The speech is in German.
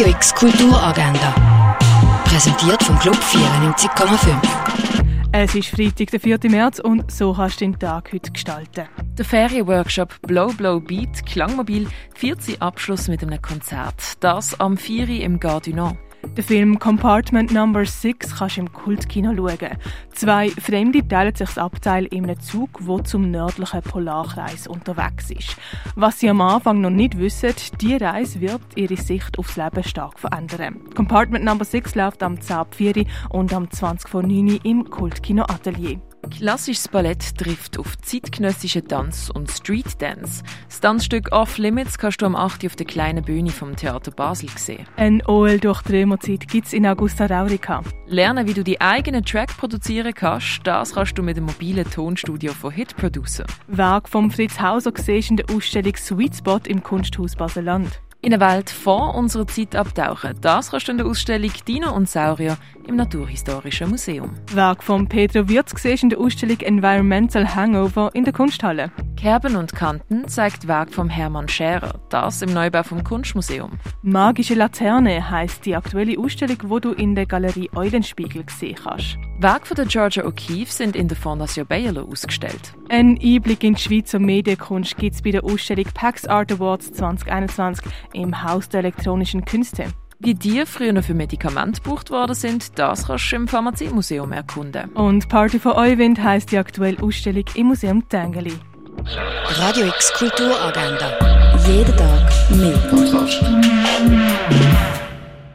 Radio X Kulturagenda. Präsentiert vom Club 94,5. Es ist Freitag, der 4. März und so kannst du den Tag heute gestalten. Der Ferienworkshop Blow Blow Beat Klangmobil feiert seinen Abschluss mit einem Konzert. Das am 4. im Gare den Film Compartment Number 6 kannst du im Kultkino schauen. Zwei Fremde teilen sich das Abteil in einem Zug, der zum nördlichen Polarkreis unterwegs ist. Was sie am Anfang noch nicht wissen, die Reise wird ihre Sicht aufs Leben stark verändern. Compartment Number 6 läuft am 10.04 und am 20.09 im Kultkino Atelier. Klassisches Ballett trifft auf zeitgenössischen Tanz und Street Dance. Das Tanzstück Off Limits kannst du am 8. auf der kleinen Bühne vom Theater Basel sehen. Ein OL durch die Römerzeit gibt es in Augusta Raurica. Lernen, wie du die eigenen Track produzieren kannst, das kannst du mit dem mobilen Tonstudio von Hit Producer. Werk von Fritz Hauser siehst in der Ausstellung Sweet Spot im Kunsthaus Baseland in eine Welt vor unserer Zeit abtauchen. Das kannst du in der Ausstellung Dino und Saurier im Naturhistorischen Museum. Werk von Pedro Wirz siehst in der Ausstellung Environmental Hangover in der Kunsthalle. Kerben und Kanten zeigt Werk von Hermann Scherer, das im Neubau vom Kunstmuseum. Magische Laterne heißt die aktuelle Ausstellung, wo du in der Galerie Eulenspiegel sehen kannst. Werke von der Georgia O'Keeffe sind in der Fondation Bayerlo ausgestellt. Ein Einblick in die Schweizer Medienkunst gibt es bei der Ausstellung PAX Art Awards 2021 im Haus der elektronischen Künste. Wie die früher für Medikamente gebraucht worden sind, das kannst du im Pharmaziemuseum erkunden. Und Party for Euwind heisst die aktuelle Ausstellung im Museum Tengeli. Radio X Kulturagenda. Jeden Tag mehr.